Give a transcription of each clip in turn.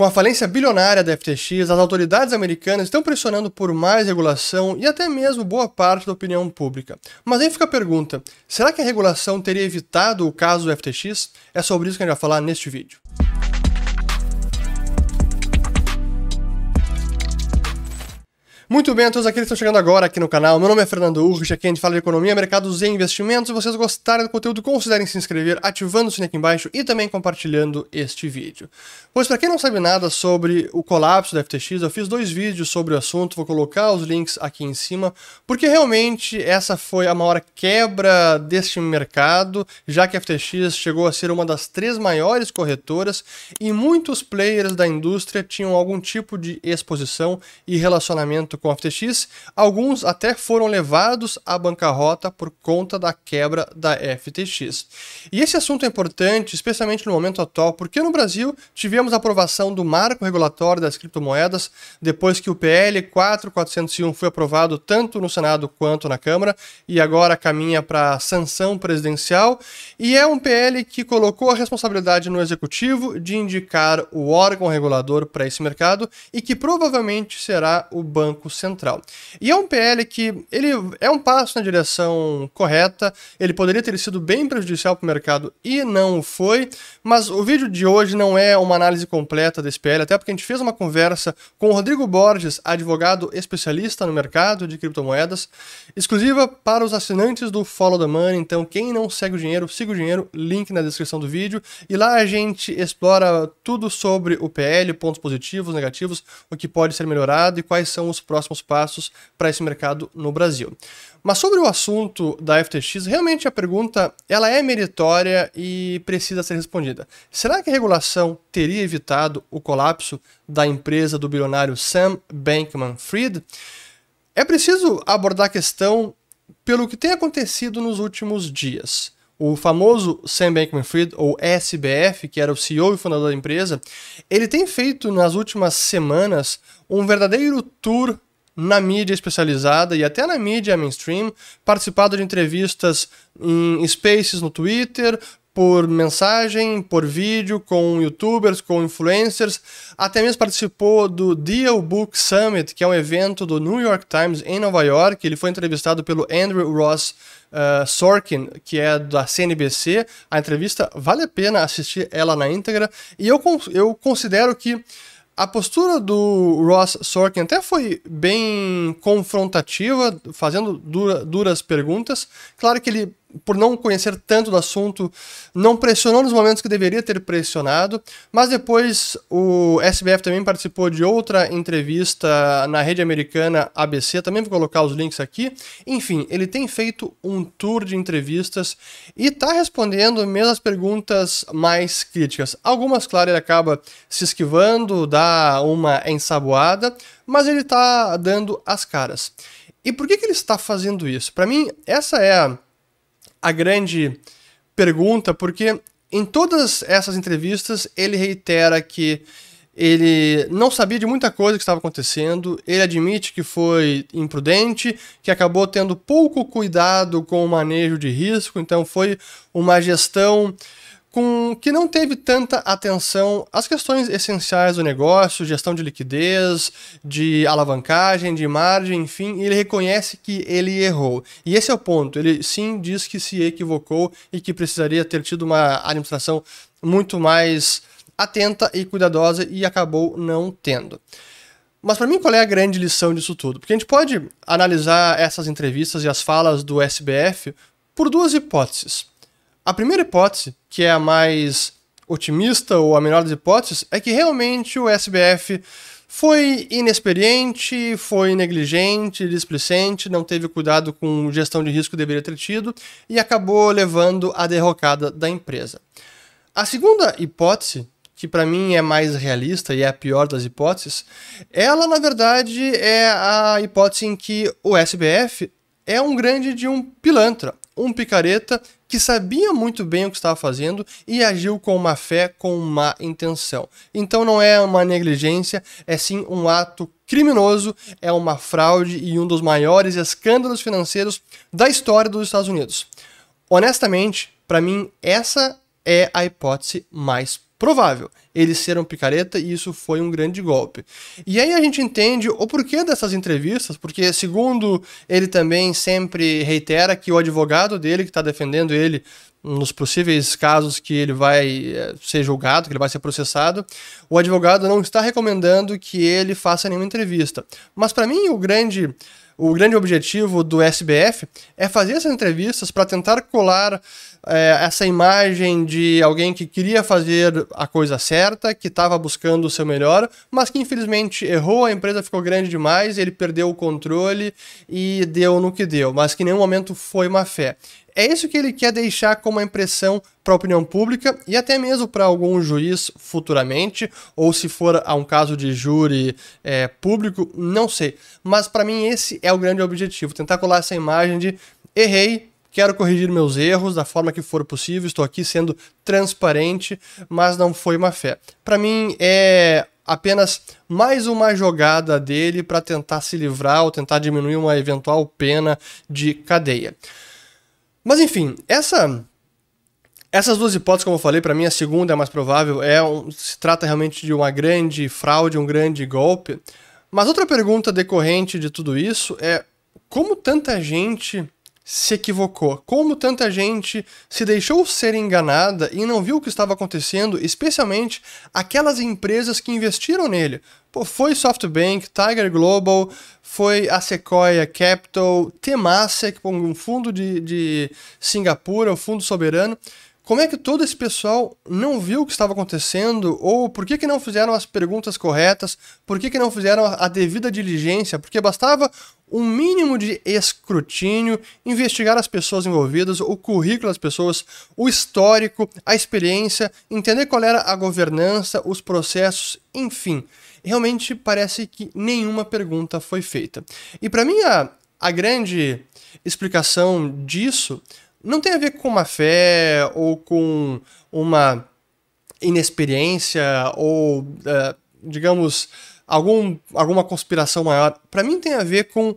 Com a falência bilionária da FTX, as autoridades americanas estão pressionando por mais regulação e até mesmo boa parte da opinião pública. Mas aí fica a pergunta: será que a regulação teria evitado o caso do FTX? É sobre isso que a gente vai falar neste vídeo. Muito bem a todos aqueles que estão chegando agora aqui no canal. Meu nome é Fernando Urrich, aqui a gente fala de economia, mercados e investimentos. Se vocês gostarem do conteúdo, considerem se inscrever, ativando o sininho aqui embaixo e também compartilhando este vídeo. Pois para quem não sabe nada sobre o colapso da FTX, eu fiz dois vídeos sobre o assunto, vou colocar os links aqui em cima, porque realmente essa foi a maior quebra deste mercado, já que a FTX chegou a ser uma das três maiores corretoras e muitos players da indústria tinham algum tipo de exposição e relacionamento com a FTX, alguns até foram levados à bancarrota por conta da quebra da FTX. E esse assunto é importante, especialmente no momento atual, porque no Brasil tivemos a aprovação do marco regulatório das criptomoedas, depois que o PL 4401 foi aprovado tanto no Senado quanto na Câmara, e agora caminha para sanção presidencial, e é um PL que colocou a responsabilidade no executivo de indicar o órgão regulador para esse mercado e que provavelmente será o Banco Central. E é um PL que ele é um passo na direção correta, ele poderia ter sido bem prejudicial para o mercado e não foi, mas o vídeo de hoje não é uma análise completa desse PL, até porque a gente fez uma conversa com o Rodrigo Borges, advogado especialista no mercado de criptomoedas, exclusiva para os assinantes do Follow the Money, então quem não segue o dinheiro, siga o dinheiro, link na descrição do vídeo, e lá a gente explora tudo sobre o PL, pontos positivos, negativos, o que pode ser melhorado e quais são os próximos próximos passos para esse mercado no Brasil. Mas sobre o assunto da FTX, realmente a pergunta ela é meritória e precisa ser respondida. Será que a regulação teria evitado o colapso da empresa do bilionário Sam Bankman-Fried? É preciso abordar a questão pelo que tem acontecido nos últimos dias. O famoso Sam Bankman-Fried, ou SBF, que era o CEO e fundador da empresa, ele tem feito nas últimas semanas um verdadeiro tour na mídia especializada e até na mídia mainstream, participado de entrevistas em spaces no Twitter, por mensagem, por vídeo, com youtubers, com influencers, até mesmo participou do Deal Book Summit, que é um evento do New York Times em Nova York. Ele foi entrevistado pelo Andrew Ross uh, Sorkin, que é da CNBC. A entrevista vale a pena assistir ela na íntegra, e eu, eu considero que a postura do Ross Sorkin até foi bem confrontativa, fazendo dura, duras perguntas. Claro que ele por não conhecer tanto do assunto, não pressionou nos momentos que deveria ter pressionado, mas depois o SBF também participou de outra entrevista na rede americana ABC, também vou colocar os links aqui. Enfim, ele tem feito um tour de entrevistas e está respondendo mesmo as perguntas mais críticas. Algumas, claro, ele acaba se esquivando, dá uma ensaboada, mas ele está dando as caras. E por que, que ele está fazendo isso? Para mim, essa é a a grande pergunta, porque em todas essas entrevistas ele reitera que ele não sabia de muita coisa que estava acontecendo, ele admite que foi imprudente, que acabou tendo pouco cuidado com o manejo de risco, então foi uma gestão com que não teve tanta atenção às questões essenciais do negócio, gestão de liquidez, de alavancagem, de margem, enfim, ele reconhece que ele errou. E esse é o ponto. Ele sim diz que se equivocou e que precisaria ter tido uma administração muito mais atenta e cuidadosa e acabou não tendo. Mas para mim, qual é a grande lição disso tudo? Porque a gente pode analisar essas entrevistas e as falas do SBF por duas hipóteses. A primeira hipótese, que é a mais otimista ou a melhor das hipóteses, é que realmente o SBF foi inexperiente, foi negligente, displicente, não teve cuidado com gestão de risco que deveria ter tido e acabou levando à derrocada da empresa. A segunda hipótese, que para mim é mais realista e é a pior das hipóteses, ela na verdade é a hipótese em que o SBF é um grande de um pilantra, um picareta que sabia muito bem o que estava fazendo e agiu com má fé, com má intenção. Então não é uma negligência, é sim um ato criminoso, é uma fraude e um dos maiores escândalos financeiros da história dos Estados Unidos. Honestamente, para mim, essa é a hipótese mais provável ele ser um picareta e isso foi um grande golpe. E aí a gente entende o porquê dessas entrevistas, porque segundo ele também sempre reitera que o advogado dele que está defendendo ele nos possíveis casos que ele vai eh, ser julgado, que ele vai ser processado, o advogado não está recomendando que ele faça nenhuma entrevista. Mas para mim o grande o grande objetivo do SBF é fazer essas entrevistas para tentar colar é, essa imagem de alguém que queria fazer a coisa certa, que estava buscando o seu melhor, mas que infelizmente errou, a empresa ficou grande demais, ele perdeu o controle e deu no que deu, mas que em nenhum momento foi má fé. É isso que ele quer deixar como impressão para a opinião pública e até mesmo para algum juiz futuramente, ou se for a um caso de júri é, público, não sei. Mas para mim esse é o grande objetivo, tentar colar essa imagem de errei, quero corrigir meus erros da forma que for possível, estou aqui sendo transparente, mas não foi má fé. Para mim é apenas mais uma jogada dele para tentar se livrar ou tentar diminuir uma eventual pena de cadeia. Mas enfim, essa essas duas hipóteses, como eu falei, para mim a segunda é mais provável, é um, se trata realmente de uma grande fraude, um grande golpe. Mas outra pergunta decorrente de tudo isso é como tanta gente se equivocou, como tanta gente se deixou ser enganada e não viu o que estava acontecendo, especialmente aquelas empresas que investiram nele. Pô, foi SoftBank, Tiger Global, foi a Sequoia Capital, Temasek, um fundo de, de Singapura, um fundo soberano. Como é que todo esse pessoal não viu o que estava acontecendo? Ou por que, que não fizeram as perguntas corretas? Por que, que não fizeram a devida diligência? Porque bastava um mínimo de escrutínio, investigar as pessoas envolvidas, o currículo das pessoas, o histórico, a experiência, entender qual era a governança, os processos, enfim. Realmente parece que nenhuma pergunta foi feita. E para mim a, a grande explicação disso não tem a ver com uma fé ou com uma inexperiência ou, uh, digamos, algum, alguma conspiração maior. Para mim tem a ver com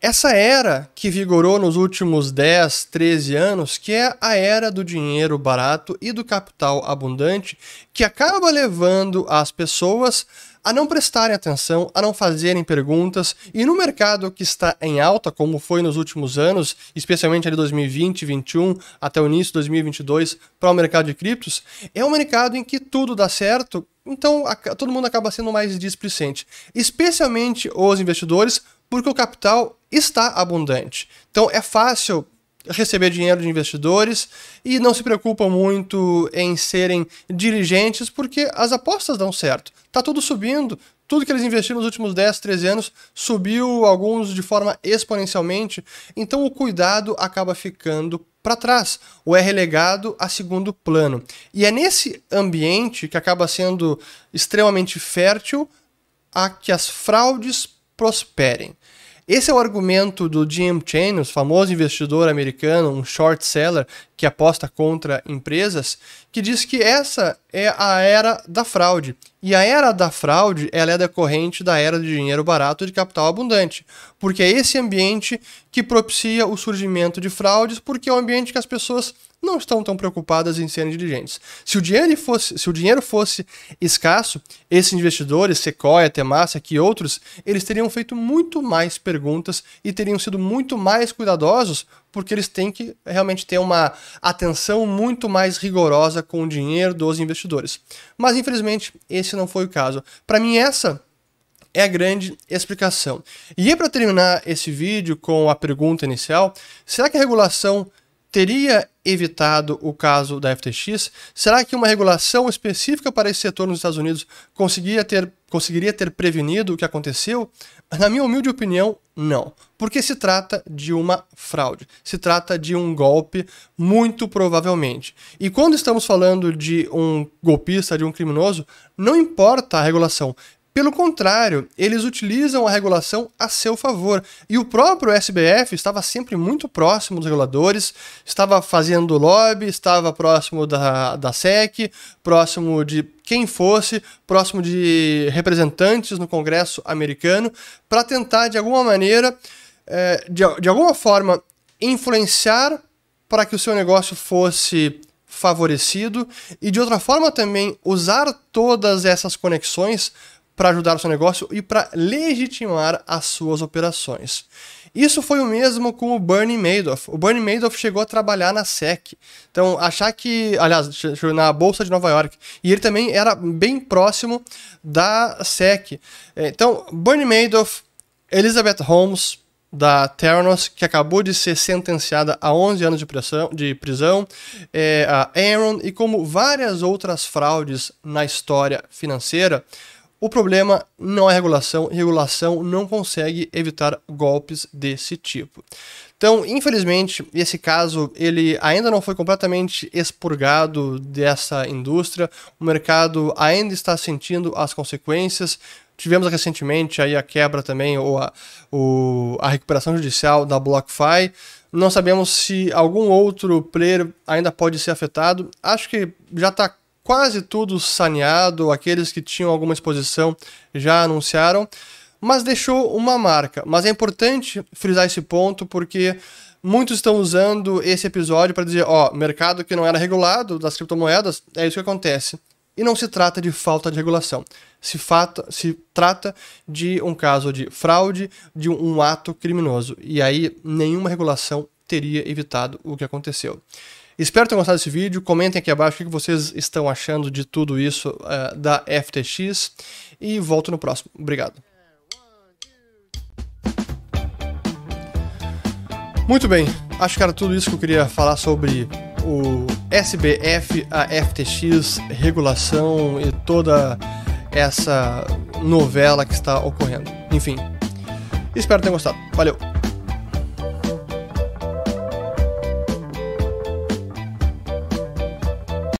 essa era que vigorou nos últimos 10, 13 anos, que é a era do dinheiro barato e do capital abundante, que acaba levando as pessoas a não prestarem atenção, a não fazerem perguntas, e no mercado que está em alta, como foi nos últimos anos, especialmente ali 2020, 2021 até o início de 2022, para o mercado de criptos, é um mercado em que tudo dá certo, então todo mundo acaba sendo mais displicente, especialmente os investidores, porque o capital está abundante. Então é fácil receber dinheiro de investidores e não se preocupam muito em serem dirigentes porque as apostas dão certo. Tá tudo subindo, tudo que eles investiram nos últimos 10, 13 anos subiu, alguns de forma exponencialmente, então o cuidado acaba ficando para trás, ou é relegado a segundo plano. E é nesse ambiente que acaba sendo extremamente fértil a que as fraudes prosperem. Esse é o argumento do Jim Chain, o famoso investidor americano, um short seller que aposta contra empresas, que diz que essa é a era da fraude. E a era da fraude ela é decorrente da era de dinheiro barato e de capital abundante, porque é esse ambiente que propicia o surgimento de fraudes, porque é um ambiente que as pessoas não estão tão preocupadas em serem diligentes. Se o dinheiro fosse, se o dinheiro fosse escasso, esses investidores, Sequoia, Temasek e outros, eles teriam feito muito mais perguntas e teriam sido muito mais cuidadosos, porque eles têm que realmente ter uma atenção muito mais rigorosa com o dinheiro dos investidores. Mas infelizmente esse não foi o caso. Para mim essa é a grande explicação. E para terminar esse vídeo com a pergunta inicial, será que a regulação teria evitado o caso da FTX? Será que uma regulação específica para esse setor nos Estados Unidos conseguiria ter, conseguiria ter prevenido o que aconteceu? Na minha humilde opinião, não. Porque se trata de uma fraude, se trata de um golpe, muito provavelmente. E quando estamos falando de um golpista, de um criminoso, não importa a regulação, pelo contrário, eles utilizam a regulação a seu favor. E o próprio SBF estava sempre muito próximo dos reguladores, estava fazendo lobby, estava próximo da, da SEC, próximo de quem fosse, próximo de representantes no Congresso americano, para tentar, de alguma maneira, é, de, de alguma forma, influenciar para que o seu negócio fosse favorecido e de outra forma também usar todas essas conexões para ajudar o seu negócio e para legitimar as suas operações. Isso foi o mesmo com o Bernie Madoff. O Bernie Madoff chegou a trabalhar na SEC. Então, achar que, aliás, na Bolsa de Nova York. E ele também era bem próximo da SEC. Então, Bernie Madoff, Elizabeth Holmes, da Theranos, que acabou de ser sentenciada a 11 anos de prisão, de prisão é, a Aaron e como várias outras fraudes na história financeira, o problema não é regulação, regulação não consegue evitar golpes desse tipo. Então, infelizmente, esse caso ele ainda não foi completamente expurgado dessa indústria. O mercado ainda está sentindo as consequências. Tivemos recentemente aí a quebra também, ou a, o, a recuperação judicial da BlockFi. Não sabemos se algum outro player ainda pode ser afetado. Acho que já está quase tudo saneado, aqueles que tinham alguma exposição já anunciaram, mas deixou uma marca. Mas é importante frisar esse ponto porque muitos estão usando esse episódio para dizer, ó, mercado que não era regulado das criptomoedas, é isso que acontece. E não se trata de falta de regulação. Se, fata, se trata de um caso de fraude, de um, um ato criminoso. E aí nenhuma regulação teria evitado o que aconteceu. Espero ter gostado desse vídeo. Comentem aqui abaixo o que vocês estão achando de tudo isso uh, da FTX. E volto no próximo. Obrigado. Muito bem, acho que era tudo isso que eu queria falar sobre o SBF, a FTX, regulação e toda essa novela que está ocorrendo. Enfim, espero ter gostado. Valeu!